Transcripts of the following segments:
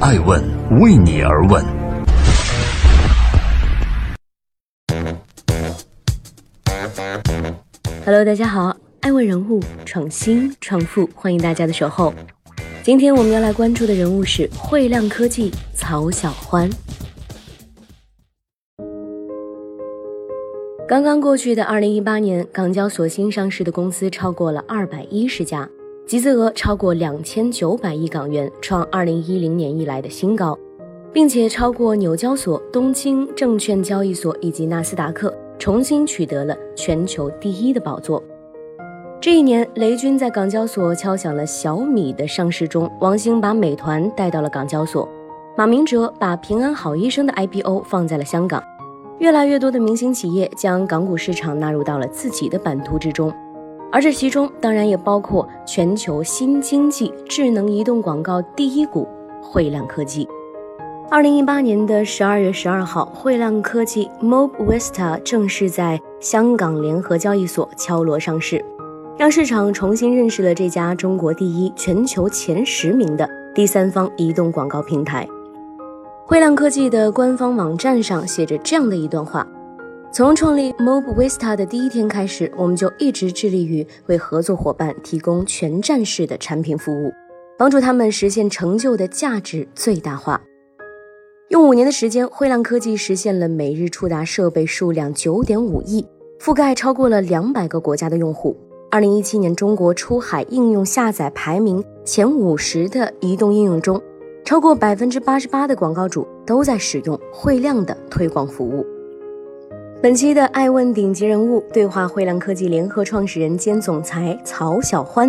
爱问为你而问。Hello，大家好，爱问人物创新创富，欢迎大家的守候。今天我们要来关注的人物是汇量科技曹小欢。刚刚过去的二零一八年，港交所新上市的公司超过了二百一十家，集资额超过两千九百亿港元，创二零一零年以来的新高，并且超过纽交所、东京证券交易所以及纳斯达克，重新取得了全球第一的宝座。这一年，雷军在港交所敲响了小米的上市钟，王兴把美团带到了港交所，马明哲把平安好医生的 IPO 放在了香港。越来越多的明星企业将港股市场纳入到了自己的版图之中，而这其中当然也包括全球新经济智能移动广告第一股汇量科技。二零一八年的十二月十二号，汇量科技 Mob Vista 正式在香港联合交易所敲锣上市，让市场重新认识了这家中国第一、全球前十名的第三方移动广告平台。汇量科技的官方网站上写着这样的一段话：从创立 Mob Vista 的第一天开始，我们就一直致力于为合作伙伴提供全站式的产品服务，帮助他们实现成就的价值最大化。用五年的时间，汇量科技实现了每日触达设备数量九点五亿，覆盖超过了两百个国家的用户。二零一七年，中国出海应用下载排名前五十的移动应用中。超过百分之八十八的广告主都在使用汇量的推广服务。本期的爱问顶级人物对话汇量科技联合创始人兼总裁曹小欢，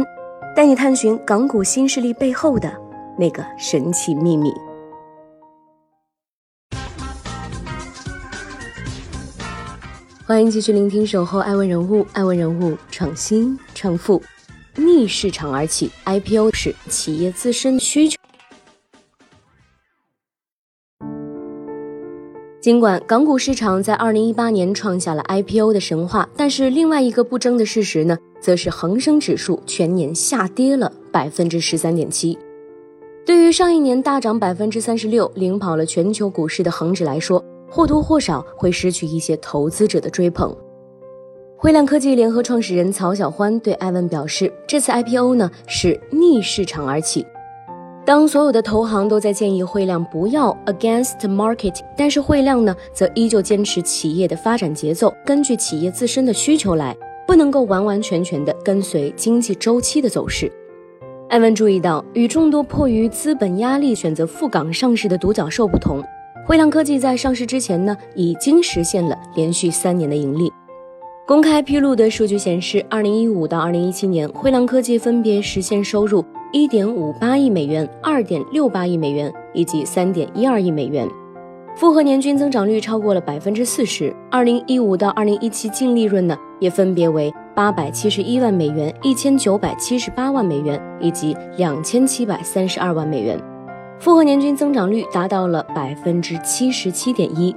带你探寻港股新势力背后的那个神奇秘密。欢迎继续聆听守候爱问人物，爱问人物创新创富，逆市场而起，IPO 是企业自身需求。尽管港股市场在二零一八年创下了 IPO 的神话，但是另外一个不争的事实呢，则是恒生指数全年下跌了百分之十三点七。对于上一年大涨百分之三十六、领跑了全球股市的恒指来说，或多或少会失去一些投资者的追捧。汇量科技联合创始人曹小欢对艾文表示，这次 IPO 呢是逆市场而起。当所有的投行都在建议汇量不要 against market，但是汇量呢，则依旧坚持企业的发展节奏，根据企业自身的需求来，不能够完完全全的跟随经济周期的走势。艾文注意到，与众多迫于资本压力选择赴港上市的独角兽不同，汇量科技在上市之前呢，已经实现了连续三年的盈利。公开披露的数据显示，二零一五到二零一七年，汇量科技分别实现收入。一点五八亿美元、二点六八亿美元以及三点一二亿美元，复合年均增长率超过了百分之四十。二零一五到二零一七净利润呢，也分别为八百七十一万美元、一千九百七十八万美元以及两千七百三十二万美元，复合年均增长率达到了百分之七十七点一。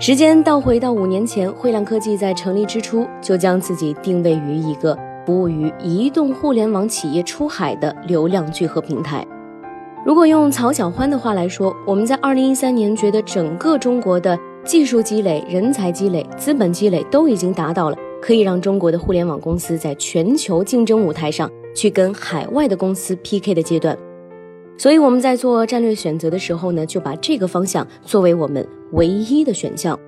时间倒回到五年前，汇量科技在成立之初就将自己定位于一个。服务于移动互联网企业出海的流量聚合平台。如果用曹小欢的话来说，我们在二零一三年觉得整个中国的技术积累、人才积累、资本积累都已经达到了可以让中国的互联网公司在全球竞争舞台上去跟海外的公司 PK 的阶段。所以我们在做战略选择的时候呢，就把这个方向作为我们唯一的选项。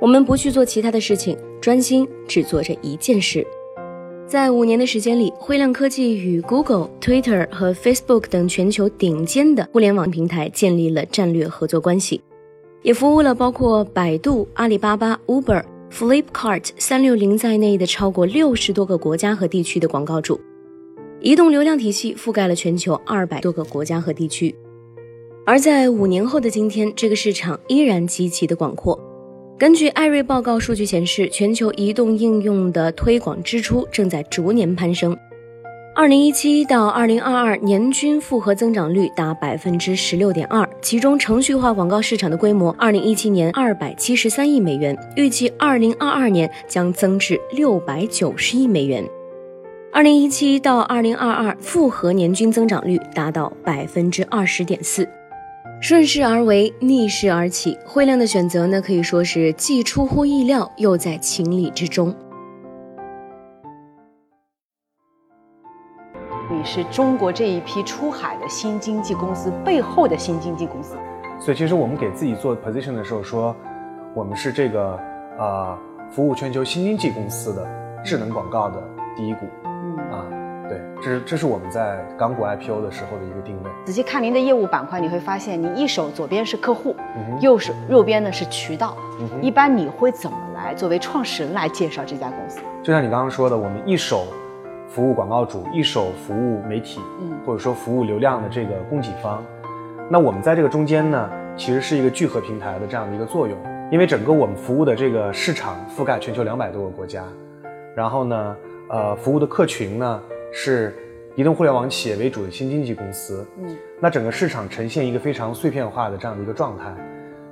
我们不去做其他的事情，专心只做这一件事。在五年的时间里，汇量科技与 Google、Twitter 和 Facebook 等全球顶尖的互联网平台建立了战略合作关系，也服务了包括百度、阿里巴巴、Uber、Flipkart、三六零在内的超过六十多个国家和地区的广告主，移动流量体系覆盖了全球二百多个国家和地区。而在五年后的今天，这个市场依然极其的广阔。根据艾瑞报告数据显示，全球移动应用的推广支出正在逐年攀升。二零一七到二零二二年均复合增长率达百分之十六点二，其中程序化广告市场的规模，二零一七年二百七十三亿美元，预计二零二二年将增至六百九十亿美元。二零一七到二零二二复合年均增长率达到百分之二十点四。顺势而为，逆势而起，汇量的选择呢，可以说是既出乎意料，又在情理之中。你是中国这一批出海的新经济公司背后的新经济公司，所以其实我们给自己做 position 的时候说，我们是这个呃服务全球新经济公司的智能广告的第一股。对，这是这是我们在港股 IPO 的时候的一个定位。仔细看您的业务板块，你会发现，你一手左边是客户，右手右边呢是渠道。一般你会怎么来作为创始人来介绍这家公司？就像你刚刚说的，我们一手服务广告主，一手服务媒体，嗯，或者说服务流量的这个供给方。那我们在这个中间呢，其实是一个聚合平台的这样的一个作用。因为整个我们服务的这个市场覆盖全球两百多个国家，然后呢，呃，服务的客群呢。是移动互联网企业为主的新经济公司，嗯，那整个市场呈现一个非常碎片化的这样的一个状态，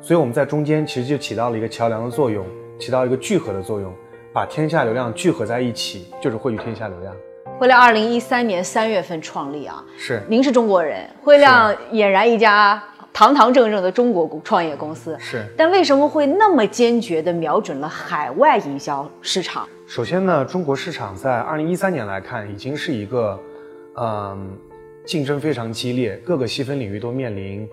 所以我们在中间其实就起到了一个桥梁的作用，起到一个聚合的作用，把天下流量聚合在一起，就是汇聚天下流量。汇量二零一三年三月份创立啊，是，您是中国人，汇量俨然一家堂堂正正的中国创业公司，是，但为什么会那么坚决地瞄准了海外营销市场？首先呢，中国市场在二零一三年来看，已经是一个，嗯，竞争非常激烈，各个细分领域都面临，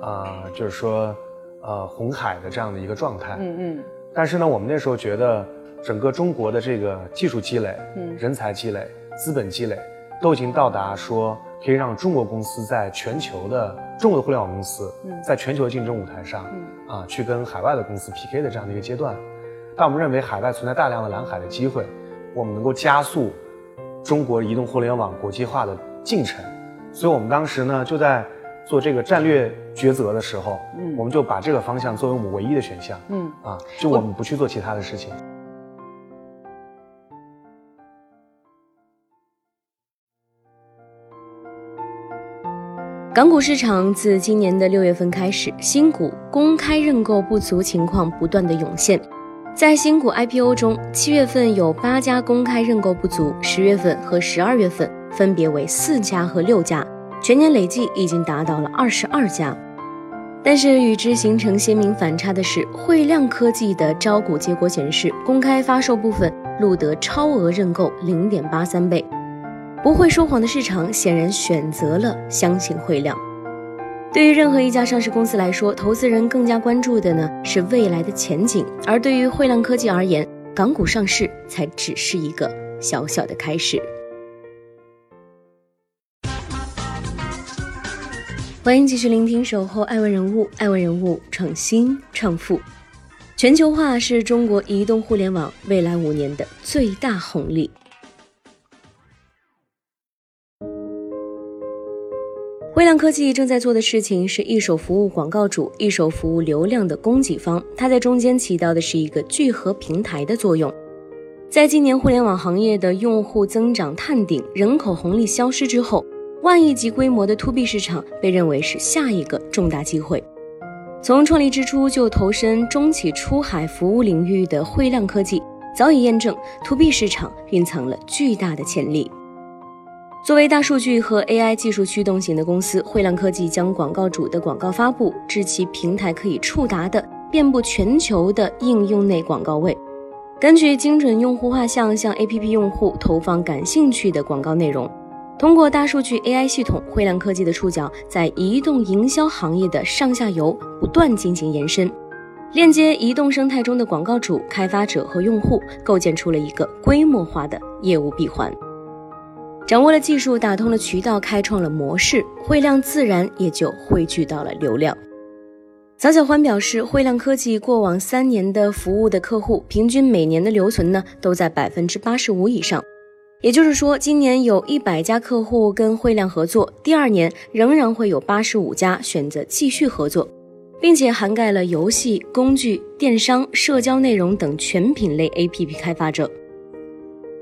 啊，就是说，呃，红海的这样的一个状态。嗯嗯。但是呢，我们那时候觉得，整个中国的这个技术积累、人才积累、资本积累，都已经到达说可以让中国公司在全球的中国的互联网公司，在全球竞争舞台上，啊，去跟海外的公司 PK 的这样的一个阶段。但我们认为海外存在大量的蓝海的机会，我们能够加速中国移动互联网国际化的进程，所以我们当时呢就在做这个战略抉择的时候，嗯，我们就把这个方向作为我们唯一的选项，嗯。啊，就我们不去做其他的事情。港股市场自今年的六月份开始，新股公开认购不足情况不断的涌现。在新股 IPO 中，七月份有八家公开认购不足，十月份和十二月份分别为四家和六家，全年累计已经达到了二十二家。但是与之形成鲜明反差的是，汇量科技的招股结果显示，公开发售部分录得超额认购零点八三倍。不会说谎的市场显然选择了相信汇量。对于任何一家上市公司来说，投资人更加关注的呢是未来的前景，而对于汇量科技而言，港股上市才只是一个小小的开始。欢迎继续聆听《守候爱问人物》，爱问人物创新创富，全球化是中国移动互联网未来五年的最大红利。汇量科技正在做的事情是一手服务广告主，一手服务流量的供给方，它在中间起到的是一个聚合平台的作用。在今年互联网行业的用户增长探顶、人口红利消失之后，万亿级规模的 To B 市场被认为是下一个重大机会。从创立之初就投身中企出海服务领域的汇量科技，早已验证 To B 市场蕴藏了巨大的潜力。作为大数据和 AI 技术驱动型的公司，汇量科技将广告主的广告发布至其平台可以触达的遍布全球的应用内广告位，根据精准用户画像向 APP 用户投放感兴趣的广告内容。通过大数据 AI 系统，汇量科技的触角在移动营销行业的上下游不断进行延伸，链接移动生态中的广告主、开发者和用户，构建出了一个规模化的业务闭环。掌握了技术，打通了渠道，开创了模式，汇量自然也就汇聚到了流量。曹小欢表示，汇量科技过往三年的服务的客户，平均每年的留存呢都在百分之八十五以上。也就是说，今年有一百家客户跟汇量合作，第二年仍然会有八十五家选择继续合作，并且涵盖了游戏、工具、电商、社交内容等全品类 APP 开发者。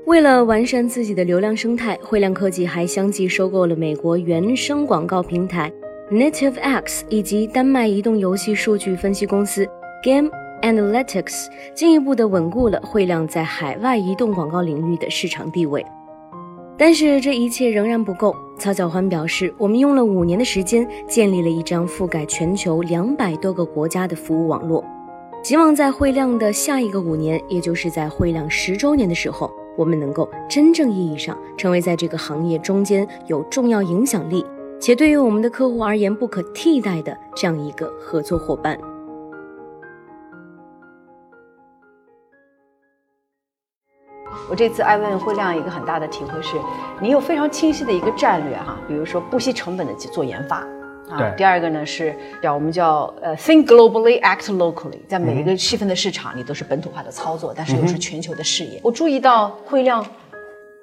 为了完善自己的流量生态，汇量科技还相继收购了美国原生广告平台 NativeX 以及丹麦移动游戏数据分析公司 Game Analytics，进一步的稳固了汇量在海外移动广告领域的市场地位。但是这一切仍然不够，曹小欢表示，我们用了五年的时间，建立了一张覆盖全球两百多个国家的服务网络。希望在汇量的下一个五年，也就是在汇量十周年的时候，我们能够真正意义上成为在这个行业中间有重要影响力，且对于我们的客户而言不可替代的这样一个合作伙伴。我这次爱问会亮一个很大的体会是，你有非常清晰的一个战略哈，比如说不惜成本的去做研发，啊，第二个呢是叫我们叫呃 think globally act locally，在每一个细分的市场你都是本土化的操作，但是又是全球的视野。我注意到汇量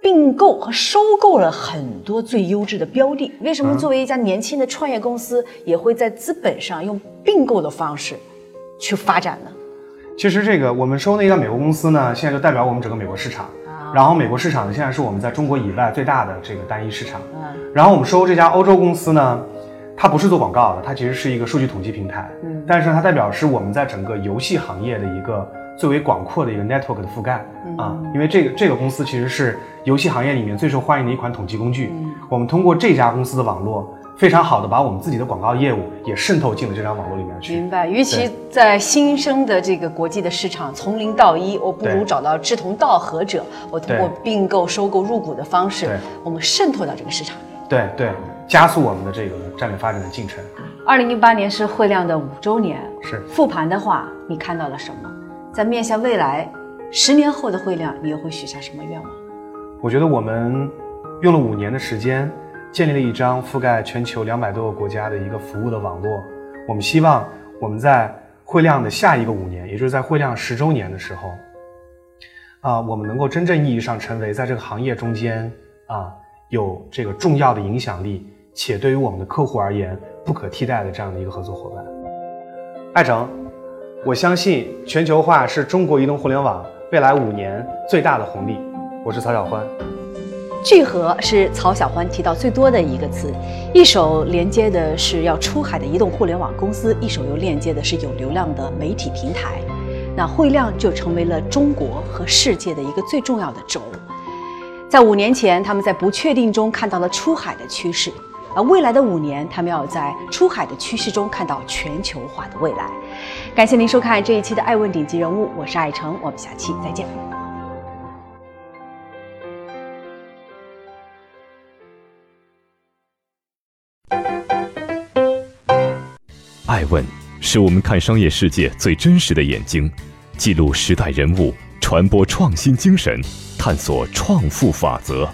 并购和收购了很多最优质的标的，为什么作为一家年轻的创业公司，也会在资本上用并购的方式去发展呢？其实这个我们收那家美国公司呢，现在就代表我们整个美国市场。然后美国市场呢，现在是我们在中国以外最大的这个单一市场。嗯。然后我们收这家欧洲公司呢，它不是做广告的，它其实是一个数据统计平台。嗯。但是它代表是我们在整个游戏行业的一个最为广阔的一个 network 的覆盖啊。因为这个这个公司其实是游戏行业里面最受欢迎的一款统计工具。嗯。我们通过这家公司的网络。非常好的，把我们自己的广告业务也渗透进了这张网络里面去。明白。与其在新生的这个国际的市场，从零到一，我不如找到志同道合者，我通过并购、收购、入股的方式，我们渗透到这个市场里。对对，加速我们的这个战略发展的进程。二零一八年是汇量的五周年，是复盘的话，你看到了什么？在面向未来十年后的汇量，你又会许下什么愿望？我觉得我们用了五年的时间。建立了一张覆盖全球两百多个国家的一个服务的网络。我们希望我们在汇量的下一个五年，也就是在汇量十周年的时候，啊，我们能够真正意义上成为在这个行业中间啊有这个重要的影响力，且对于我们的客户而言不可替代的这样的一个合作伙伴。爱成，我相信全球化是中国移动互联网未来五年最大的红利。我是曹小欢。聚合是曹小欢提到最多的一个词，一手连接的是要出海的移动互联网公司，一手又链接的是有流量的媒体平台，那汇量就成为了中国和世界的一个最重要的轴。在五年前，他们在不确定中看到了出海的趋势，而未来的五年，他们要在出海的趋势中看到全球化的未来。感谢您收看这一期的《爱问顶级人物》，我是爱成，我们下期再见。爱问是我们看商业世界最真实的眼睛，记录时代人物，传播创新精神，探索创富法则。